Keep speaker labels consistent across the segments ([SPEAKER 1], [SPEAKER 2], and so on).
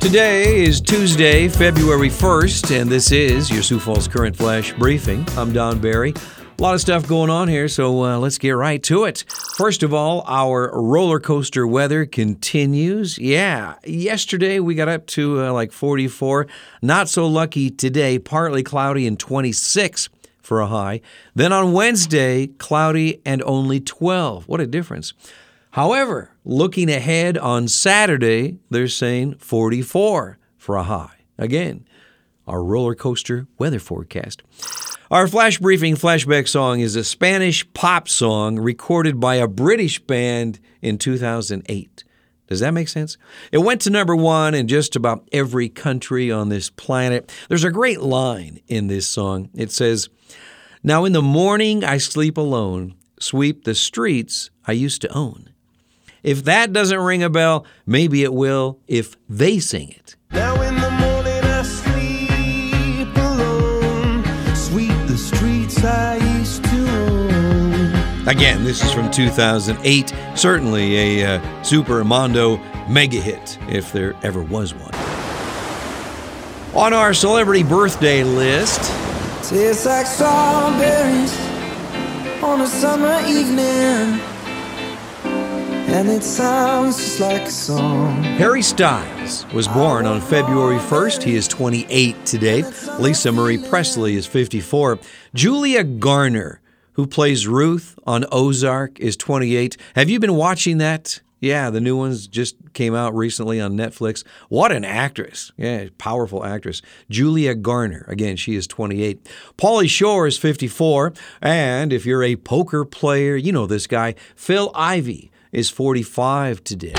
[SPEAKER 1] Today is Tuesday, February 1st, and this is your Sioux Falls Current Flash Briefing. I'm Don Barry. A lot of stuff going on here, so uh, let's get right to it. First of all, our roller coaster weather continues. Yeah, yesterday we got up to uh, like 44. Not so lucky today, partly cloudy and 26 for a high. Then on Wednesday, cloudy and only 12. What a difference. However, looking ahead on Saturday, they're saying 44 for a high. Again, our roller coaster weather forecast. Our flash briefing flashback song is a Spanish pop song recorded by a British band in 2008. Does that make sense? It went to number one in just about every country on this planet. There's a great line in this song. It says, Now in the morning I sleep alone, sweep the streets I used to own. If that doesn't ring a bell, maybe it will if they sing it.
[SPEAKER 2] Now in the morning I sleep alone, sweep the streets I used to own.
[SPEAKER 1] Again, this is from 2008. Certainly a uh, Super Mondo mega hit, if there ever was one. On our celebrity birthday list,
[SPEAKER 2] Tastes like strawberries on a summer evening, and it sounds just like a song.
[SPEAKER 1] Harry Styles was born on February 1st. He is 28 today. Lisa Marie Presley is 54. Julia Garner, who plays Ruth on Ozark, is 28. Have you been watching that? Yeah, the new ones just came out recently on Netflix. What an actress. Yeah, powerful actress. Julia Garner. Again, she is 28. Pauly Shore is 54. And if you're a poker player, you know this guy. Phil Ivey is 45 today.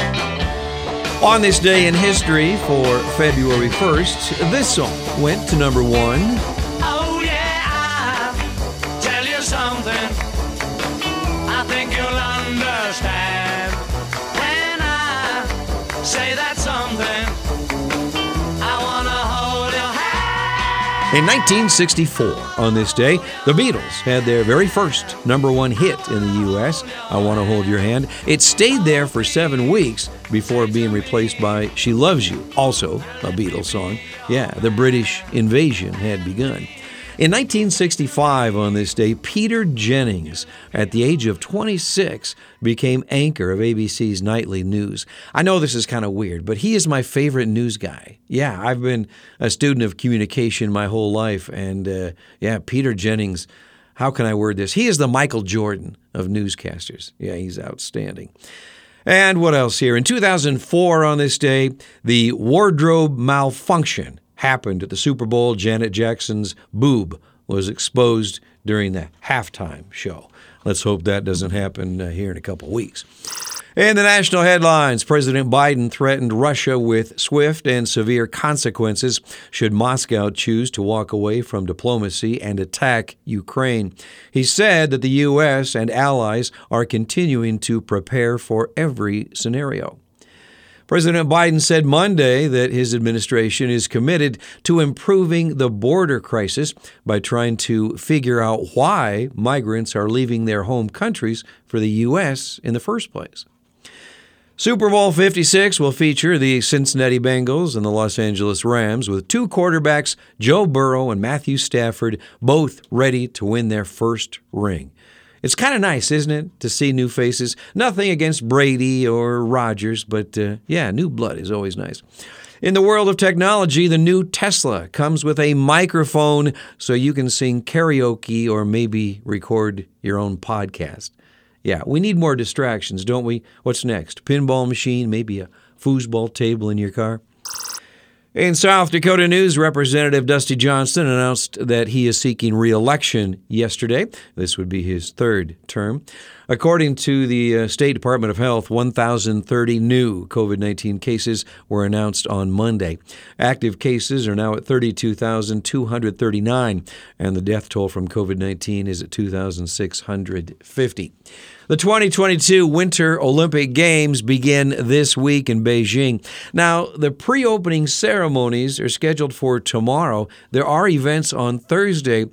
[SPEAKER 1] On this day in history for February 1st, this song went to number one. In 1964, on this day, the Beatles had their very first number one hit in the U.S., I Want to Hold Your Hand. It stayed there for seven weeks before being replaced by She Loves You, also a Beatles song. Yeah, the British invasion had begun. In 1965, on this day, Peter Jennings, at the age of 26, became anchor of ABC's nightly news. I know this is kind of weird, but he is my favorite news guy. Yeah, I've been a student of communication my whole life, and uh, yeah, Peter Jennings. How can I word this? He is the Michael Jordan of newscasters. Yeah, he's outstanding. And what else here? In 2004, on this day, the wardrobe malfunction happened at the Super Bowl. Janet Jackson's boob was exposed during the halftime show. Let's hope that doesn't happen uh, here in a couple weeks. In the national headlines, President Biden threatened Russia with swift and severe consequences should Moscow choose to walk away from diplomacy and attack Ukraine. He said that the U.S. and allies are continuing to prepare for every scenario. President Biden said Monday that his administration is committed to improving the border crisis by trying to figure out why migrants are leaving their home countries for the U.S. in the first place. Super Bowl 56 will feature the Cincinnati Bengals and the Los Angeles Rams with two quarterbacks, Joe Burrow and Matthew Stafford, both ready to win their first ring. It's kind of nice, isn't it, to see new faces? Nothing against Brady or Rodgers, but uh, yeah, new blood is always nice. In the world of technology, the new Tesla comes with a microphone so you can sing karaoke or maybe record your own podcast. Yeah, we need more distractions, don't we? What's next? Pinball machine, maybe a foosball table in your car? In South Dakota news, Representative Dusty Johnson announced that he is seeking re-election yesterday. This would be his third term. According to the uh, State Department of Health, 1,030 new COVID 19 cases were announced on Monday. Active cases are now at 32,239, and the death toll from COVID 19 is at 2,650. The 2022 Winter Olympic Games begin this week in Beijing. Now, the pre opening ceremonies are scheduled for tomorrow. There are events on Thursday,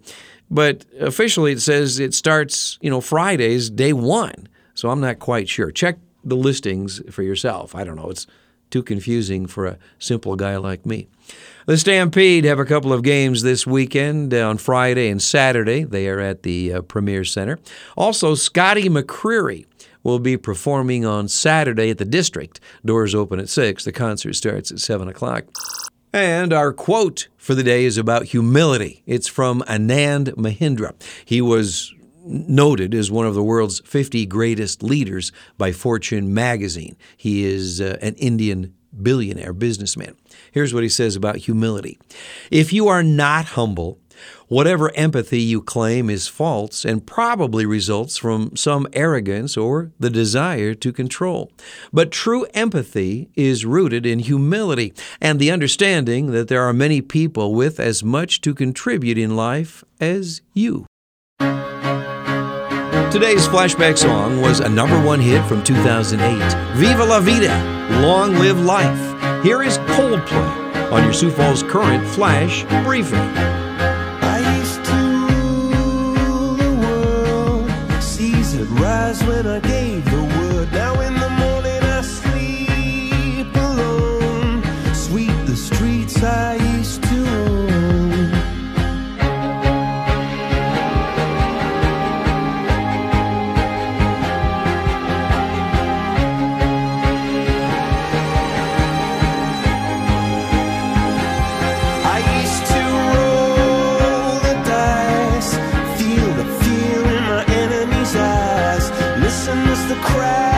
[SPEAKER 1] but officially it says it starts, you know, Fridays, day one. So I'm not quite sure. Check the listings for yourself. I don't know. It's too confusing for a simple guy like me. The Stampede have a couple of games this weekend on Friday and Saturday. They are at the uh, Premier Center. Also, Scotty McCreery will be performing on Saturday at the District. Doors open at 6. The concert starts at 7 o'clock. And our quote for the day is about humility. It's from Anand Mahindra. He was noted as one of the world's 50 greatest leaders by Fortune magazine. He is uh, an Indian billionaire businessman. Here's what he says about humility If you are not humble, whatever empathy you claim is false and probably results from some arrogance or the desire to control. But true empathy is rooted in humility and the understanding that there are many people with as much to contribute in life as you. Today's flashback song was a number one hit from 2008 Viva la Vida, Long Live Life. Here is Coldplay on your Sioux Falls Current Flash Briefing.
[SPEAKER 2] When I gave the word. Now listen as the crowd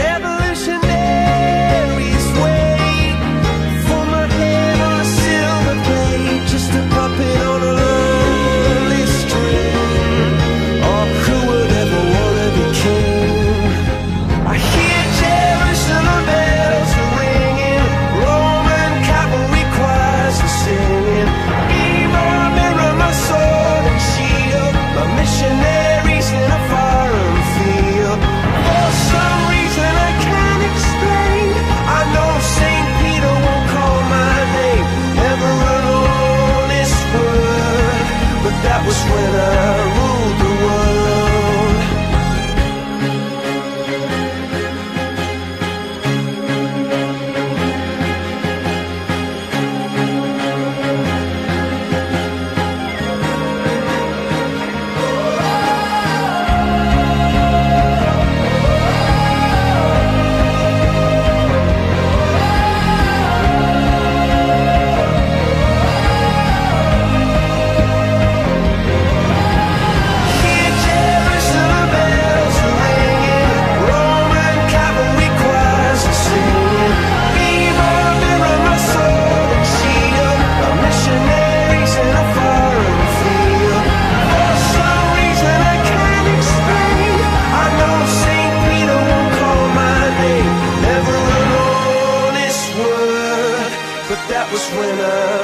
[SPEAKER 2] Word,